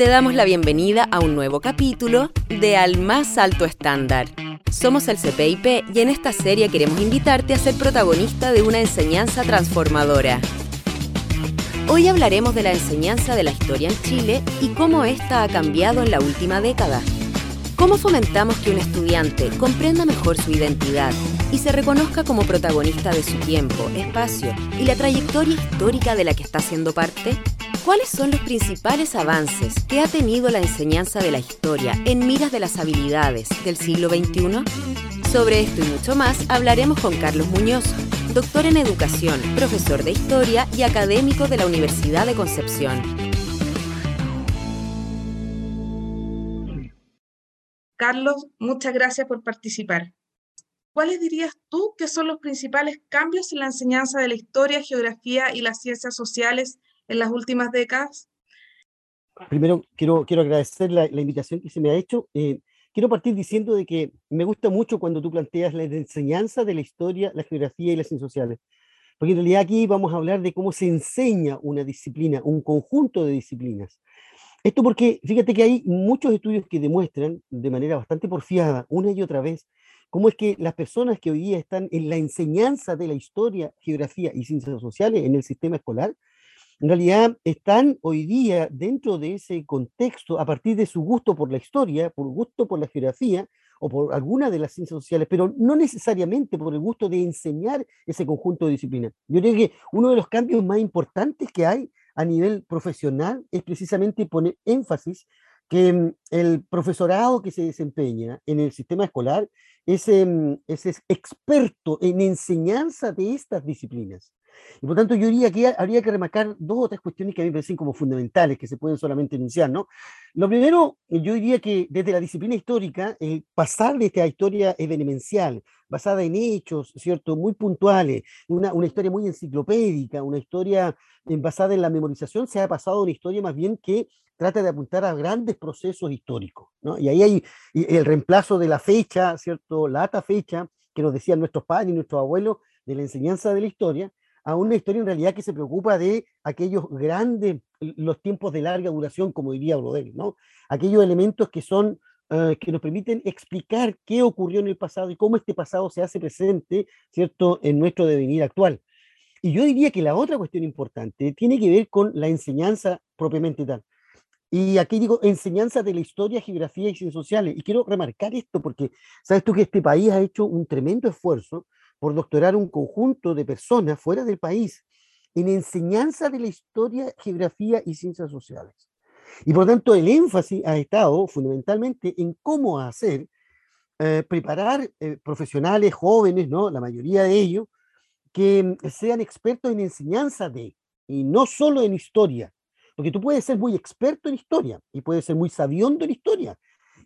Te damos la bienvenida a un nuevo capítulo de Al más alto estándar. Somos el CPIP y en esta serie queremos invitarte a ser protagonista de una enseñanza transformadora. Hoy hablaremos de la enseñanza de la historia en Chile y cómo ésta ha cambiado en la última década. ¿Cómo fomentamos que un estudiante comprenda mejor su identidad y se reconozca como protagonista de su tiempo, espacio y la trayectoria histórica de la que está siendo parte? ¿Cuáles son los principales avances que ha tenido la enseñanza de la historia en miras de las habilidades del siglo XXI? Sobre esto y mucho más hablaremos con Carlos Muñoz, doctor en educación, profesor de historia y académico de la Universidad de Concepción. Carlos, muchas gracias por participar. ¿Cuáles dirías tú que son los principales cambios en la enseñanza de la historia, geografía y las ciencias sociales en las últimas décadas? Primero, quiero, quiero agradecer la, invitación que se me ha hecho. Eh, quiero partir diciendo de que me gusta mucho cuando tú planteas la enseñanza de la historia, la geografía y las ciencias sociales. Porque en realidad aquí vamos a hablar de cómo se enseña una disciplina, un conjunto de disciplinas. Esto porque, fíjate que hay muchos estudios que demuestran de manera bastante porfiada, una y otra vez, cómo es que las personas que hoy día están en la enseñanza de la historia, geografía y ciencias sociales en el sistema escolar, en realidad están hoy día dentro de ese contexto a partir de su gusto por la historia, por gusto por la geografía o por alguna de las ciencias sociales, pero no necesariamente por el gusto de enseñar ese conjunto de disciplinas. Yo creo que uno de los cambios más importantes que hay a nivel profesional es precisamente poner énfasis que mm, el profesorado que se desempeña en el sistema escolar es, em, es, experto en enseñanza de estas disciplinas. Y por tanto, yo diría que habría que remarcar dos o tres cuestiones que a mí me parecen como fundamentales, que se pueden solamente enunciar, ¿no? Lo primero, yo diría que desde la disciplina histórica, el pasar de esta historia evenencial, basada en hechos, ¿cierto? Muy puntuales, una, una historia muy enciclopédica, una historia eh, basada en la memorización, se ha pasado a una historia más bien que trata de apuntar a grandes procesos históricos, ¿no? Y ahí hay el reemplazo de la fecha, ¿cierto? La ata fecha, que nos decían nuestros padres y nuestros abuelos de la enseñanza de la historia, a una historia en realidad que se preocupa de aquellos grandes, los tiempos de larga duración, como diría Brodel, ¿no? Aquellos elementos que son, eh, que nos permiten explicar qué ocurrió en el pasado y cómo este pasado se hace presente, ¿cierto?, en nuestro devenir actual. Y yo diría que la otra cuestión importante tiene que ver con la enseñanza propiamente tal. Y aquí digo enseñanza de la historia, geografía y ciencias sociales. Y quiero remarcar esto porque sabes tú que este país ha hecho un tremendo esfuerzo por doctorar un conjunto de personas fuera del país en enseñanza de la historia, geografía y ciencias sociales. Y por tanto, el énfasis ha estado fundamentalmente en cómo hacer, eh, preparar eh, profesionales jóvenes, ¿no? la mayoría de ellos, que sean expertos en enseñanza de, y no solo en historia. Porque tú puedes ser muy experto en historia y puedes ser muy sabiondo en historia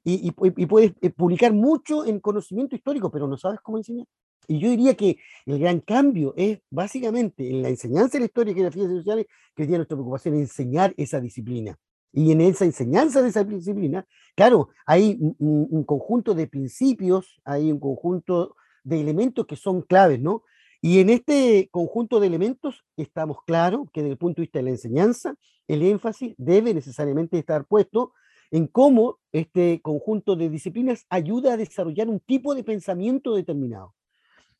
y, y puedes eh, publicar mucho en conocimiento histórico, pero no sabes cómo enseñar. Y yo diría que el gran cambio es básicamente en la enseñanza de la historia y ciencias sociales que tiene nuestra preocupación enseñar esa disciplina. Y en esa enseñanza de esa disciplina, claro, hay un, conjunto de principios, hay un conjunto de elementos que son claves, ¿no? Y en este conjunto de elementos estamos claros que desde el punto de vista de la enseñanza, el énfasis debe necesariamente estar puesto en cómo este conjunto de disciplinas ayuda a desarrollar un tipo de pensamiento determinado.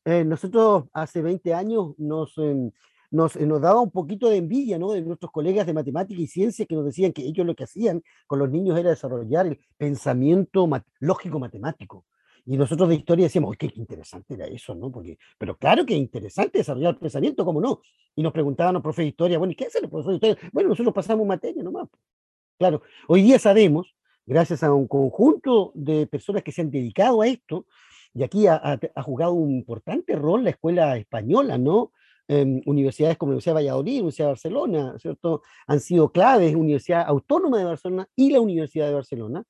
Eh, nosotros hace 20 años nos, em, nos, eh, nos, daba un poquito de envidia ¿no? de nuestros colegas de matemática y ciencia que nos decían que ellos lo que hacían con los niños era desarrollar el pensamiento lógico matemático. Y nosotros de historia decíamos, qué interesante era eso, ¿no? Porque, pero claro que es interesante desarrollar el pensamiento, ¿cómo no? Y nos preguntaban los profes de historia, bueno, ¿y qué hacen los profesores de historia? Bueno, nosotros pasamos materia nomás. Claro, hoy día sabemos, gracias a un conjunto de personas que se han dedicado a esto, y aquí ha, jugado un importante rol la escuela española, ¿no? universidades como la Universidad de Valladolid, Universidad de Barcelona, ¿cierto? Han sido claves, Universidad Autónoma de Barcelona y la Universidad de Barcelona,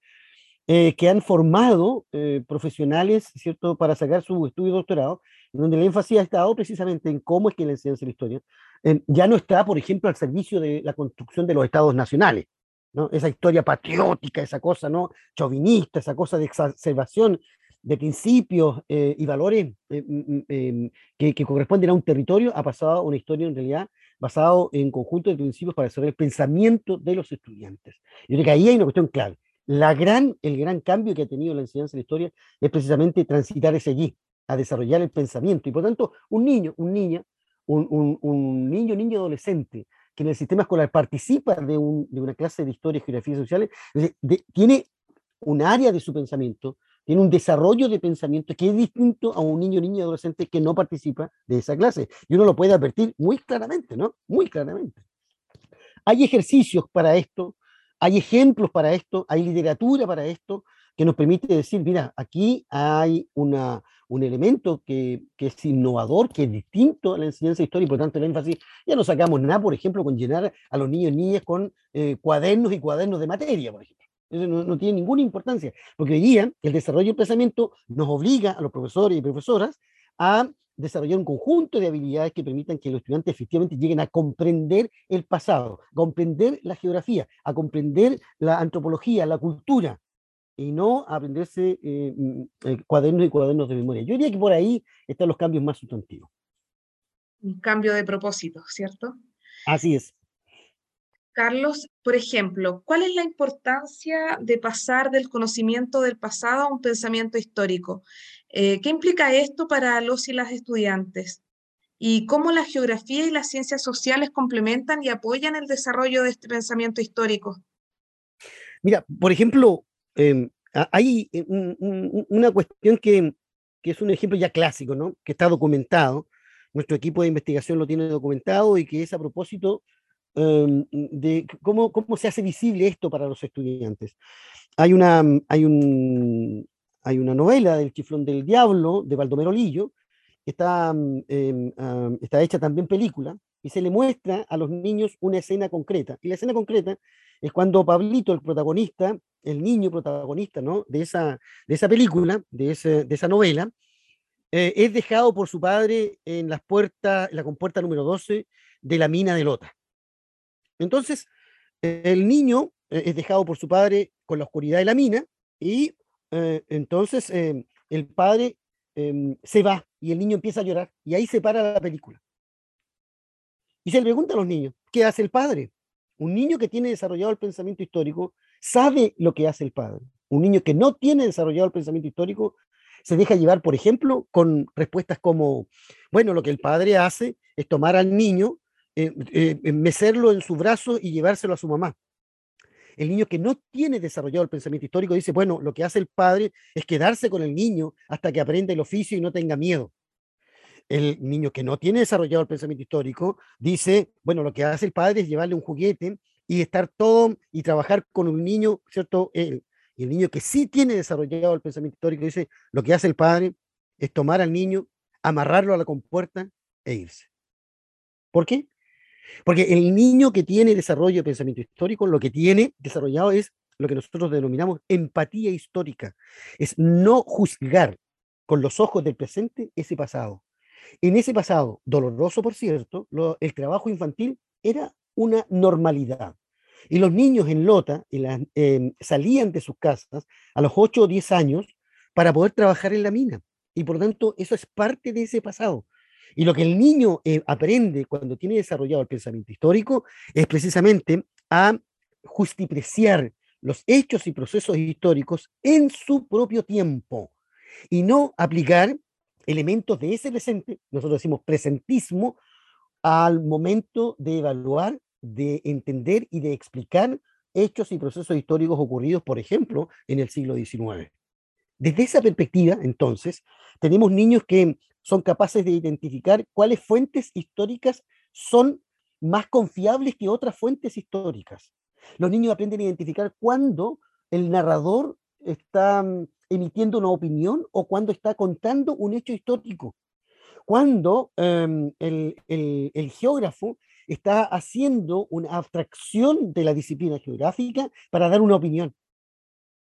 eh, que han formado eh, profesionales, ¿cierto?, para sacar su estudio de doctorado, donde el énfasis ha estado precisamente en cómo es que la enseñanza de la historia ya no está, por ejemplo, al servicio de la construcción de los estados nacionales, ¿no? Esa historia patriótica, esa cosa, ¿no? Chauvinista, esa cosa de exacerbación de principios eh, y valores eh, mm, mm, em, que, corresponden a un territorio ha pasado a una historia en realidad basado en conjunto de principios para desarrollar el pensamiento de los estudiantes. Yo creo que ahí hay una cuestión clave. La gran, el gran cambio que ha tenido la enseñanza de la historia es precisamente transitar ese allí, a desarrollar el pensamiento. Y por tanto, un niño, un niña, un, un, un niño, niño adolescente que en el sistema escolar participa de, un, de una clase de historia, geografía sociales, tiene un área de su pensamiento, tiene un desarrollo de pensamiento que es distinto a un niño, niña, adolescente que no participa de esa clase. Y uno lo puede advertir muy claramente, ¿no? Muy claramente. Hay ejercicios para esto, hay ejemplos para esto, hay literatura para esto, que nos permite decir, mira, aquí hay una, un elemento que, que, es innovador, que es distinto a la enseñanza de historia y por tanto el énfasis, ya no sacamos nada, por ejemplo, con llenar a los niños y niñas con eh, cuadernos y cuadernos de materia, por ejemplo. Eso no, no, tiene ninguna importancia, porque hoy día el desarrollo del pensamiento nos obliga a los profesores y profesoras a desarrollar un conjunto de habilidades que permitan que los estudiantes efectivamente lleguen a comprender el pasado, a comprender la geografía, a comprender la antropología, la cultura, y no aprenderse eh, mm, eh, cuadernos y cuadernos de memoria. Yo diría que por ahí están los cambios más sustantivos. Un cambio de propósito, ¿cierto? Así es. Carlos, por ejemplo, ¿cuál es la importancia de pasar del conocimiento del pasado a un pensamiento histórico? Eh, ¿Qué implica esto para los y las estudiantes? ¿Y cómo la geografía y las ciencias sociales complementan y apoyan el desarrollo de este pensamiento histórico? Mira, por ejemplo, eh, hay un, un, una cuestión que, que, es un ejemplo ya clásico, ¿no? que está documentado. Nuestro equipo de investigación lo tiene documentado y que es a propósito um, de cómo, cómo se hace visible esto para los estudiantes. Hay una, hay un, hay una novela del Chiflón del Diablo de Baldomero Lillo, está, eh, uh, está hecha también película, y se le muestra a los niños una escena concreta. Y la escena concreta es cuando Pablito, el protagonista, el niño protagonista ¿no? de, esa, de esa película, de, ese, de esa novela, eh, es dejado por su padre en las puertas, en la compuerta número 12 de la mina de Lota. Entonces, el niño eh, es dejado por su padre con la oscuridad de la mina y eh, entonces eh, el padre em, se va y el niño empieza a llorar y ahí se para la película. Y se le pregunta a los niños, ¿qué hace el padre? Un niño que tiene desarrollado el pensamiento histórico sabe lo que hace el padre. Un niño que no tiene desarrollado el pensamiento histórico se deja llevar, por ejemplo, con respuestas como, bueno, lo que el padre hace es tomar al niño, eh, eh, mecerlo en su brazo y llevárselo a su mamá. El niño que no tiene desarrollado el pensamiento histórico dice, bueno, lo que hace el padre es quedarse con el niño hasta que aprenda el oficio y no tenga miedo. El niño que no tiene desarrollado el pensamiento histórico dice, bueno, lo que hace el padre es llevarle un juguete y estar todo y trabajar con un niño, ¿cierto? Él. Y el niño que sí tiene desarrollado el pensamiento histórico dice, lo que hace el padre es tomar al niño, amarrarlo a la compuerta e irse. ¿Por qué? Porque el niño que tiene desarrollo de pensamiento histórico, lo que tiene desarrollado es lo que nosotros denominamos empatía histórica. Es no juzgar con los ojos del presente ese pasado. En ese pasado, doloroso por cierto, el trabajo infantil era una normalidad. Y los niños en Lota salían de sus casas a los 8 o 10 años para poder trabajar en la mina. Y por lo tanto, eso es parte de ese pasado. Y lo que el niño eh, aprende cuando tiene desarrollado el pensamiento histórico es precisamente a justipreciar los hechos y procesos históricos en su propio tiempo y no aplicar elementos de ese presente, nosotros decimos presentismo, al momento de evaluar, de entender y de explicar hechos y procesos históricos ocurridos, por ejemplo, en el siglo XIX. Desde esa perspectiva, entonces, tenemos niños que son capaces de identificar cuáles fuentes históricas son más confiables que otras fuentes históricas. Los niños aprenden a identificar cuándo el narrador está mm, emitiendo una opinión o cuando está contando un hecho histórico. Cuando el, el geógrafo está haciendo una abstracción de la disciplina geográfica para dar una opinión.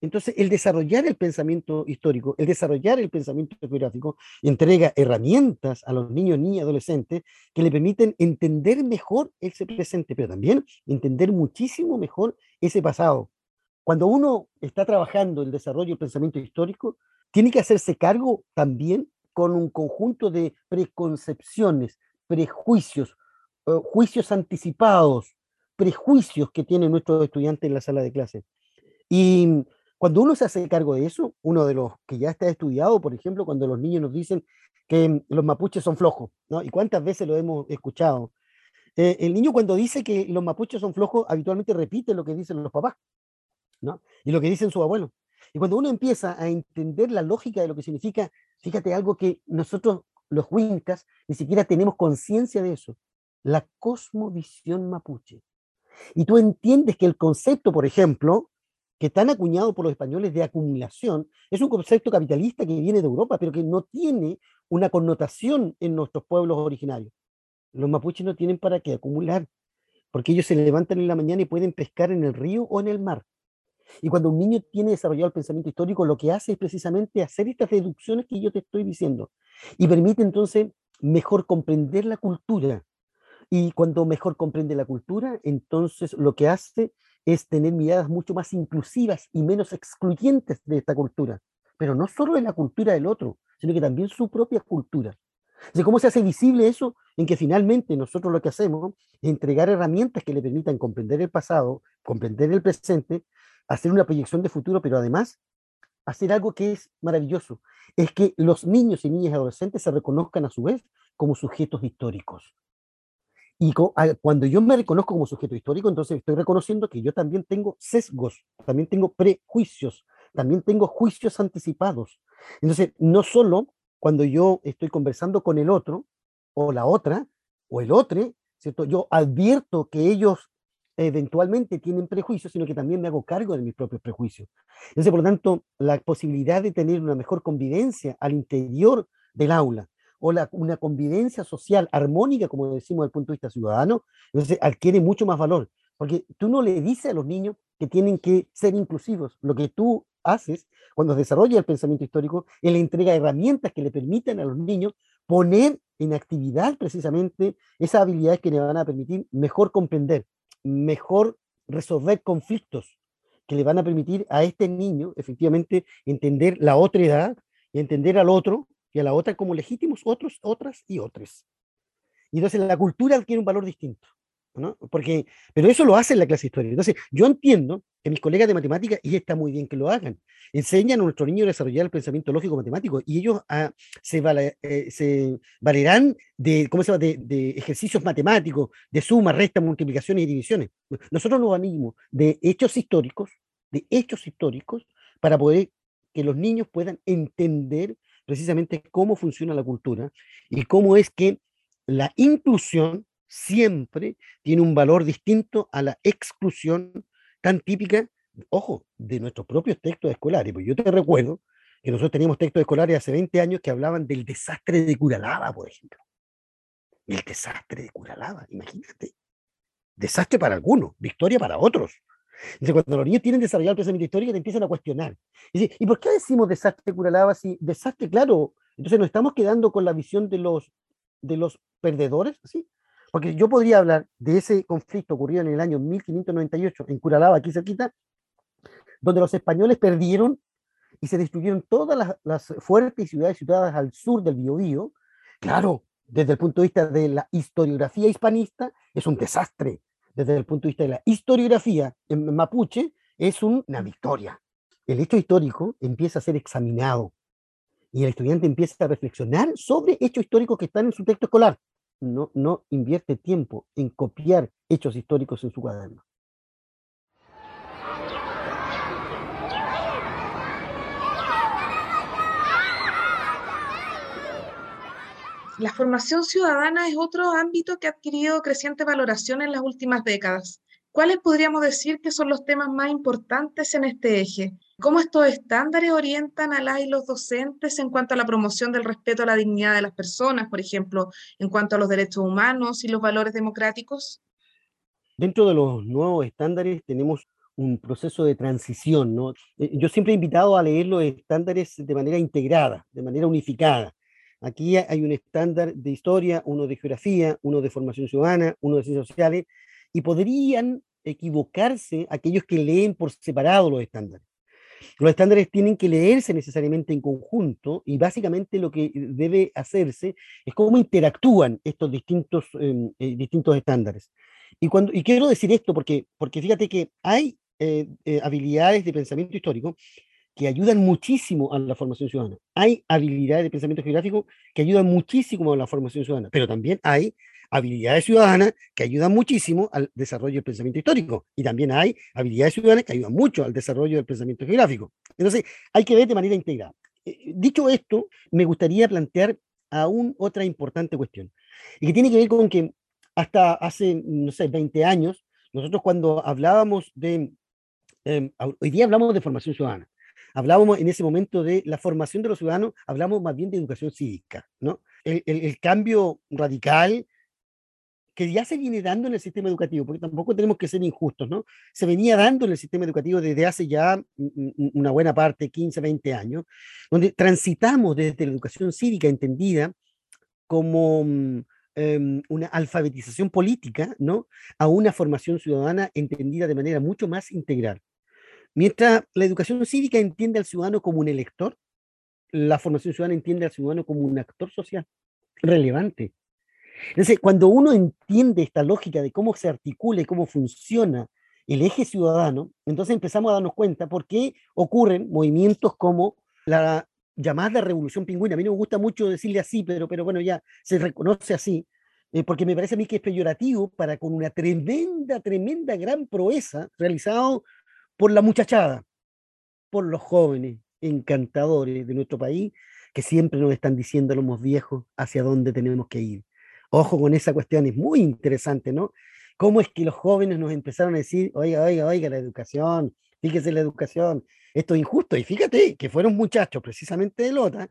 Entonces, el desarrollar el pensamiento histórico, el desarrollar el pensamiento geográfico, entrega herramientas a los niños, niñas, adolescentes que le permiten entender mejor ese presente, pero también entender muchísimo mejor ese pasado. Cuando uno está trabajando el desarrollo del pensamiento histórico, tiene que hacerse cargo también con un conjunto de preconcepciones, prejuicios, eh, juicios anticipados, prejuicios que tienen nuestros estudiantes en la sala de clase. Y cuando uno se hace cargo de eso, uno de los que ya está estudiado, por ejemplo, cuando los niños nos dicen que los mapuches son flojos, ¿no? ¿Y cuántas veces lo hemos escuchado? Eh, el niño cuando dice que los mapuches son flojos, habitualmente repite lo que dicen los papás, ¿no? Y lo que dicen sus abuelos. Y cuando uno empieza a entender la lógica de lo que significa, fíjate algo que nosotros, los huincas, ni siquiera tenemos conciencia de eso, la cosmovisión mapuche. Y tú entiendes que el concepto, por ejemplo, que tan acuñado por los españoles de acumulación, es un concepto capitalista que viene de Europa, pero que no tiene una connotación en nuestros pueblos originarios. Los mapuches no tienen para qué acumular, porque ellos se levantan en la mañana y pueden pescar en el río o en el mar. Y cuando un niño tiene desarrollado el pensamiento histórico, lo que hace es precisamente hacer estas deducciones que yo te estoy diciendo. Y permite entonces mejor comprender la cultura. Y cuando mejor comprende la cultura, entonces lo que hace es tener miradas mucho más inclusivas y menos excluyentes de esta cultura, pero no solo de la cultura del otro, sino que también su propia cultura. ¿Cómo se hace visible eso? En que finalmente nosotros lo que hacemos es entregar herramientas que le permitan comprender el pasado, comprender el presente, hacer una proyección de futuro, pero además hacer algo que es maravilloso, es que los niños y niñas y adolescentes se reconozcan a su vez como sujetos históricos. Y cuando yo me reconozco como sujeto histórico, entonces estoy reconociendo que yo también tengo sesgos, también tengo prejuicios, también tengo juicios anticipados. Entonces, no solo cuando yo estoy conversando con el otro o la otra o el otro, ¿cierto? Yo advierto que ellos eventualmente tienen prejuicios, sino que también me hago cargo de mis propios prejuicios. Entonces, por lo tanto, la posibilidad de tener una mejor convivencia al interior del aula, o una convivencia social armónica, como decimos desde el punto de vista ciudadano, entonces adquiere mucho más valor. Porque tú no le dices a los niños que tienen que ser inclusivos. Lo que tú haces cuando desarrolla el pensamiento histórico es la entrega de herramientas que le permiten a los niños poner en actividad precisamente esas habilidades que le van a permitir mejor comprender, mejor resolver conflictos, que le van a permitir a este niño efectivamente entender la otra edad y entender al otro y a la otra como legítimos otros, otras y otros. Y entonces la cultura adquiere un valor distinto. ¿no? Porque, pero eso lo hace en la clase de historia. Entonces, yo entiendo que mis colegas de matemáticas, y está muy bien que lo hagan, enseñan a nuestros niños a desarrollar el pensamiento lógico matemático y ellos ah, se, eh, se, valerán de, ¿cómo se llama? De, de, ejercicios matemáticos, de suma, resta, multiplicaciones y divisiones. Nosotros nos animamos de hechos históricos, de hechos históricos, para poder que los niños puedan entender precisamente cómo funciona la cultura y cómo es que la inclusión siempre tiene un valor distinto a la exclusión tan típica, ojo, de nuestros propios textos escolares. Pues yo te recuerdo que nosotros teníamos textos escolares hace 20 años que hablaban del desastre de Curalaba, por ejemplo. El desastre de Curalaba, imagínate. Desastre para algunos, victoria para otros. Entonces, cuando los niños tienen desarrollado el pensamiento histórico, te empiezan a cuestionar. Y, ¿y por qué decimos desastre Curalaba si desastre, claro? Entonces nos estamos quedando con la visión de los, de los perdedores, ¿sí? Porque yo podría hablar de ese conflicto ocurrido en el año 1598 en Curalaba, aquí cerquita, donde los españoles perdieron y se destruyeron todas las, las fuertes ciudades situadas al sur del Biobío. Claro, desde el punto de vista de la historiografía hispanista, es un desastre desde el punto de vista de la historiografía en mapuche, es una victoria. El hecho histórico empieza a ser examinado y el estudiante empieza a reflexionar sobre hechos históricos que están en su texto escolar. No, no invierte tiempo en copiar hechos históricos en su cuaderno. La formación ciudadana es otro ámbito que ha adquirido creciente valoración en las últimas décadas. ¿Cuáles podríamos decir que son los temas más importantes en este eje? ¿Cómo estos estándares orientan a las y los docentes en cuanto a la promoción del respeto a la dignidad de las personas, por ejemplo, en cuanto a los derechos humanos y los valores democráticos? Dentro de los nuevos estándares tenemos un proceso de transición. Eh, yo siempre he invitado a leer los estándares de manera integrada, de manera unificada. Aquí hay un estándar de historia, uno de geografía, uno de formación ciudadana, uno de ciencias sociales, y podrían equivocarse aquellos que leen por separado los estándares. Los estándares tienen que leerse necesariamente en conjunto y básicamente lo que debe hacerse es cómo interactúan estos distintos, em, eh, distintos estándares. Y, cuando, y quiero decir esto porque, porque fíjate que hay eh, eh, habilidades de pensamiento histórico que ayudan muchísimo a la formación ciudadana. Hay habilidades de pensamiento geográfico que ayudan muchísimo a la formación ciudadana, pero también hay habilidades ciudadanas que ayudan muchísimo al desarrollo del pensamiento histórico y también hay habilidades ciudadanas que ayudan mucho al desarrollo del pensamiento geográfico. Entonces, hay que ver de manera integrada. Eh, dicho esto, me gustaría plantear aún otra importante cuestión y que tiene que ver con que hasta hace, no sé, 20 años, nosotros cuando hablábamos de, em, hoy día hablamos de formación ciudadana, hablábamos en ese momento de la formación de los ciudadanos, hablamos más bien de educación cívica, ¿no? El, el, cambio radical que ya se viene dando en el sistema educativo, porque tampoco tenemos que ser injustos, ¿no? Se venía dando en el sistema educativo desde hace ya una buena parte, 15, 20 años, donde transitamos desde la educación cívica entendida como em, una alfabetización política, ¿no? A una formación ciudadana entendida de manera mucho más integral. Mientras la educación cívica entiende al ciudadano como un elector, la formación ciudadana entiende al ciudadano como un actor social relevante. Entonces, cuando uno entiende esta lógica de cómo se articula y cómo funciona el eje ciudadano, entonces empezamos a darnos cuenta por qué ocurren movimientos como la llamada revolución pingüina. A mí no me gusta mucho decirle así, pero, pero bueno, ya se reconoce así, eh, porque me parece a mí que es peyorativo para con una tremenda, tremenda, gran proeza realizado por la muchachada, por los jóvenes encantadores de nuestro país, que siempre nos están diciendo a los viejos hacia dónde tenemos que ir. Ojo con esa cuestión, es muy interesante, ¿no? ¿Cómo es que los jóvenes nos empezaron a decir, oiga, oiga, oiga, la educación, fíjese la educación, esto es injusto? Y fíjate que fueron muchachos precisamente de Lota,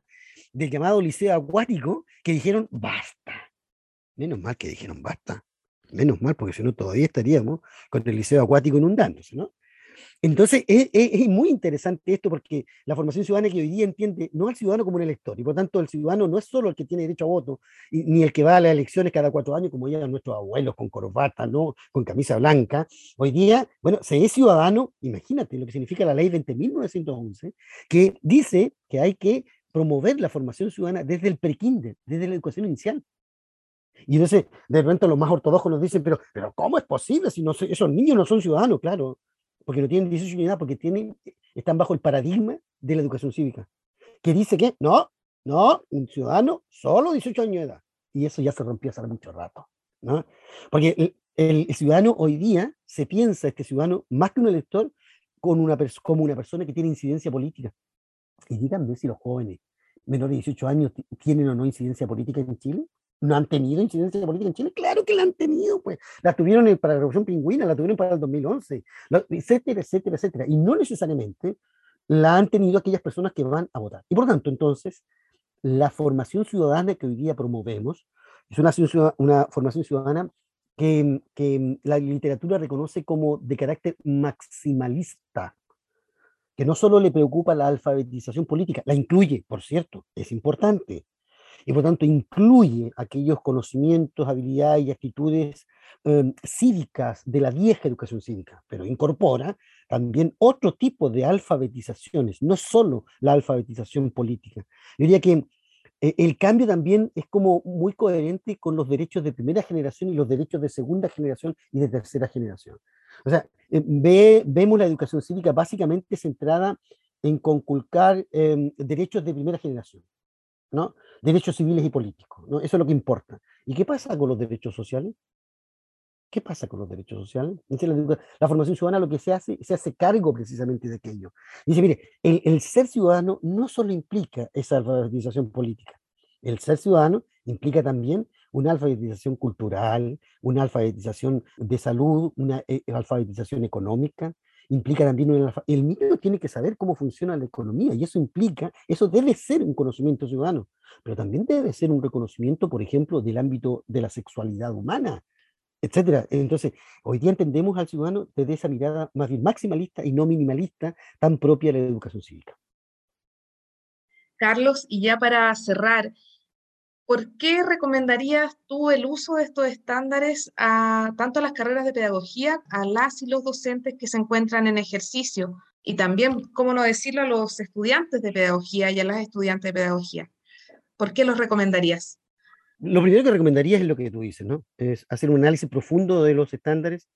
del llamado liceo acuático, que dijeron, basta. Menos mal que dijeron, basta. Menos mal, porque si no todavía estaríamos con el liceo acuático inundándose, ¿no? Entonces, es, muy interesante esto porque la formación ciudadana que hoy día entiende no al ciudadano como un elector, y por tanto el ciudadano no es solo el que tiene derecho a voto, ni el que va a las elecciones cada cuatro años, como ya nuestros abuelos con corbata, ¿no? con camisa blanca. Hoy día, bueno, se es ciudadano, imagínate lo que significa la ley 20.911, que dice que hay que promover la formación ciudadana desde el prekinder, desde la educación inicial. Y entonces, de repente los más ortodoxos nos dicen, pero, pero ¿cómo es posible si esos niños no son ciudadanos? Claro, porque no tienen 18 años porque tienen, están bajo el paradigma de la educación cívica, que dice que no, no, un ciudadano solo 18 años de edad. Y eso ya se rompió hace mucho rato, ¿no? Porque el, ciudadano hoy día se piensa, este ciudadano, más que un elector, con una como una persona que tiene incidencia política. Y díganme si los jóvenes menores de 18 años tienen o no incidencia política en Chile no han tenido incidencia política en Chile. Claro que la han tenido, pues. La tuvieron para la Revolución Pingüina, la tuvieron para el 2011, etcétera, etcétera, etcétera. Y no necesariamente la han tenido aquellas personas que van a votar. Y por tanto, entonces, la formación ciudadana que hoy día promovemos es una, una formación ciudadana que, que la literatura reconoce como de carácter maximalista, que no solo le preocupa la alfabetización política, la incluye, por cierto, es importante, y por tanto incluye aquellos conocimientos, habilidades y actitudes em, cívicas de la vieja educación cívica, pero incorpora también otro tipo de alfabetizaciones, no solo la alfabetización política. Yo diría que eh, el cambio también es como muy coherente con los derechos de primera generación y los derechos de segunda generación y de tercera generación. O sea, eh, ve, vemos la educación cívica básicamente centrada en conculcar em, derechos de primera generación, ¿no? derechos civiles y políticos. ¿no? Eso es lo que importa. ¿Y qué pasa con los derechos sociales? ¿Qué pasa con los derechos sociales? La, formación ciudadana lo que se hace, se hace cargo precisamente de aquello. Dice, mire, el, el ser ciudadano no solo implica esa alfabetización política, el ser ciudadano implica también una alfabetización cultural, una alfabetización de salud, una eh, alfabetización económica, implica también el niño tiene que saber cómo funciona la economía y eso implica, eso debe ser un conocimiento ciudadano, pero también debe ser un reconocimiento, por ejemplo, del ámbito de la sexualidad humana, etcétera. Entonces, hoy día entendemos al ciudadano desde esa mirada más bien maximalista y no minimalista tan propia de la educación cívica. Carlos, y ya para cerrar, ¿por qué recomendarías tú el uso de estos estándares a tanto a las carreras de pedagogía, a las y los docentes que se encuentran en ejercicio? y también, cómo no decirlo, a los estudiantes de pedagogía y a las estudiantes de pedagogía. ¿Por qué los recomendarías? Lo primero que recomendaría es lo que tú dices, ¿no? Es hacer un análisis profundo de los estándares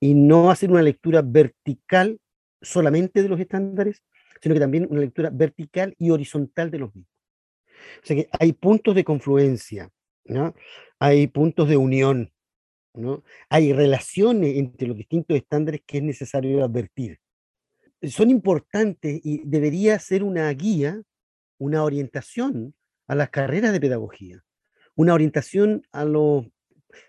y no hacer una lectura vertical solamente de los estándares, sino que también una lectura vertical y horizontal de los mismos. O sea que hay puntos de confluencia, ¿no? hay puntos de unión, ¿no? hay relaciones entre los distintos estándares que es necesario advertir. Son importantes y debería ser una guía, una orientación a las carreras de pedagogía, una orientación a los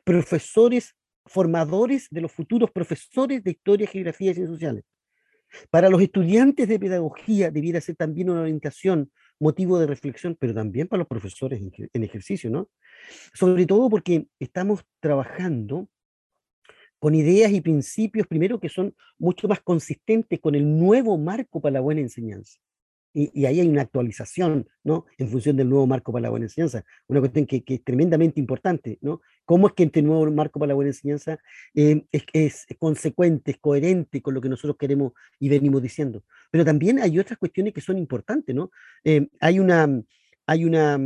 profesores formadores de los futuros profesores de historia, geografía y ciencias sociales. Para los estudiantes de pedagogía debiera ser también una orientación, motivo de reflexión, pero también para los profesores en, ejercicio, ¿no? Sobre todo porque estamos trabajando con ideas y principios, primero, que son mucho más consistentes con el nuevo marco para la buena enseñanza y, ahí hay una actualización, ¿no? En función del nuevo marco para la buena enseñanza. Una cuestión que, es tremendamente importante, ¿no? ¿Cómo es que este nuevo marco para la buena enseñanza eh, es, es, consecuente, es coherente con lo que nosotros queremos y venimos diciendo? Pero también hay otras cuestiones que son importantes, ¿no? Eh, hay, una, hay, una,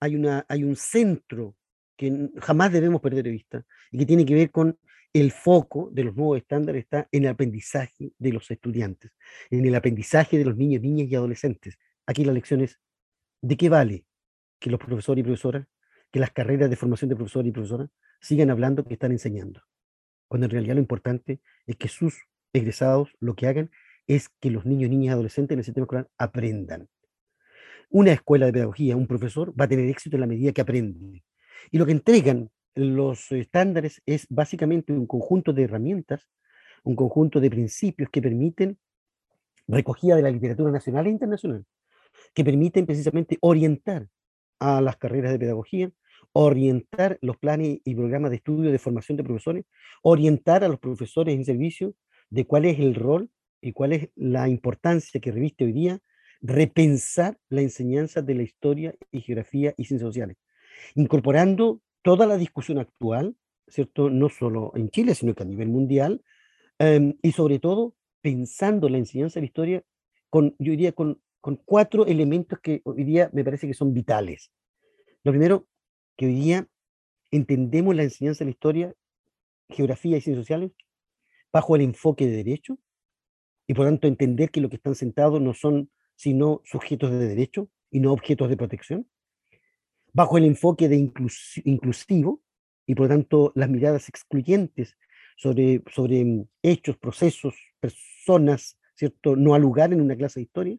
hay, una, hay un centro que jamás debemos perder de vista y que tiene que ver con el foco de los nuevos estándares está en el aprendizaje de los estudiantes, en el aprendizaje de los niños, niñas y adolescentes. Aquí la lección es, ¿de qué vale que los profesores y profesoras, que las carreras de formación de profesores y profesoras sigan hablando que están enseñando? Cuando en realidad lo importante es que sus egresados lo que hagan es que los niños, niñas y adolescentes en el sistema escolar aprendan. Una escuela de pedagogía, un profesor, va a tener éxito en la medida que aprende. Y lo que entregan los estándares es básicamente un conjunto de herramientas, un conjunto de principios que permiten recogida de la literatura nacional e internacional, que permiten precisamente orientar a las carreras de pedagogía, orientar los planes y programas de estudio de formación de profesores, orientar a los profesores en servicio de cuál es el rol y cuál es la importancia que reviste hoy día repensar la enseñanza de la historia y geografía y ciencias sociales, incorporando toda la discusión actual, ¿cierto? No solo en Chile, sino que a nivel mundial, em, y sobre todo pensando la enseñanza de la historia con, yo diría, con, con cuatro elementos que hoy día me parece que son vitales. Lo primero, que hoy día entendemos la enseñanza de la historia, geografía y ciencias sociales bajo el enfoque de derecho, y por tanto entender que lo que están sentados no son sino sujetos de derecho y no objetos de protección bajo el enfoque de inclusivo y por lo tanto las miradas excluyentes sobre, sobre mm, hechos, procesos, personas, ¿cierto? No al lugar en una clase de historia,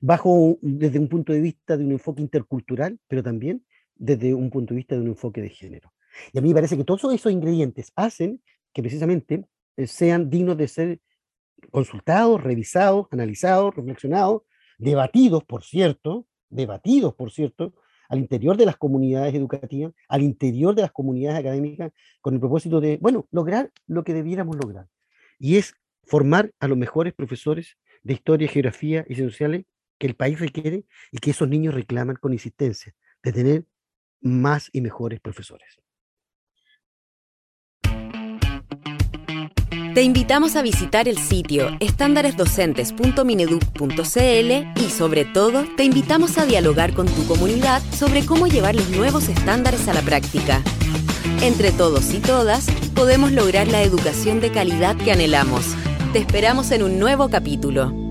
bajo desde un punto de vista de un enfoque intercultural, pero también desde un punto de vista de un enfoque de género. Y a mí me parece que todos esos ingredientes hacen que precisamente eh, sean dignos de ser consultados, revisados, analizados, reflexionados, debatidos, por cierto, debatidos, por cierto, al interior de las comunidades educativas, al interior de las comunidades académicas, con el propósito de, bueno, lograr lo que debiéramos lograr. Y es formar a los mejores profesores de historia, geografía y sociales que el país requiere y que esos niños reclaman con insistencia, de tener más y mejores profesores. Te invitamos a visitar el sitio estándaresdocentes.mineduc.cl y sobre todo te invitamos a dialogar con tu comunidad sobre cómo llevar los nuevos estándares a la práctica. Entre todos y todas podemos lograr la educación de calidad que anhelamos. Te esperamos en un nuevo capítulo.